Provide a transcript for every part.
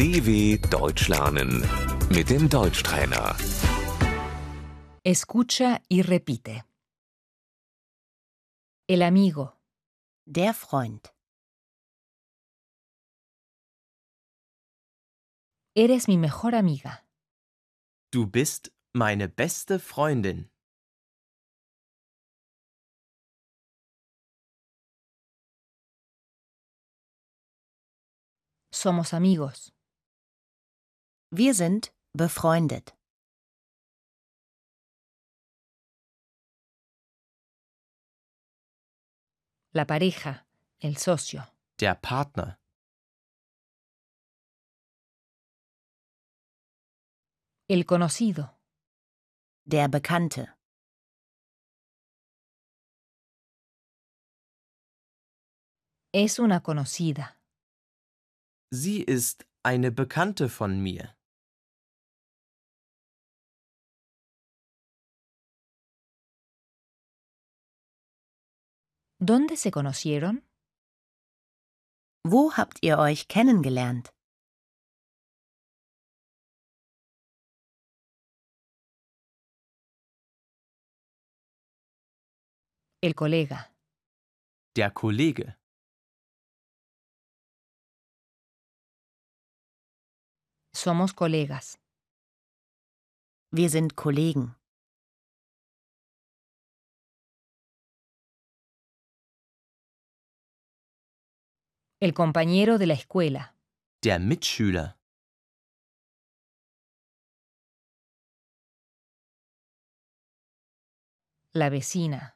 DW Deutsch lernen mit dem Deutschtrainer. Escucha y repite. El amigo, Der Freund. eres mi mejor amiga. Du bist meine beste Freundin. Somos amigos. Wir sind befreundet. La pareja, el socio. Der Partner. El conocido, Der Bekannte. es una conocida. Sie ist eine Bekannte von mir. ¿Dónde se conocieron? Wo habt ihr euch kennengelernt? El colega, Der Kollege. somos colegas. Wir sind Kollegen. El compañero de la escuela, Der Mitschüler. la vecina,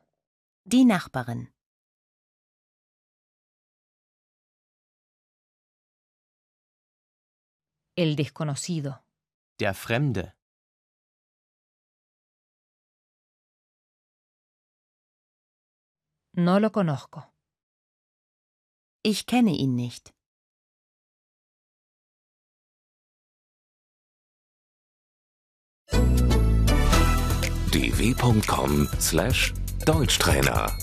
Die Nachbarin. el desconocido, Der Fremde. no lo conozco. Ich kenne ihn nicht. dw.com/deutschtrainer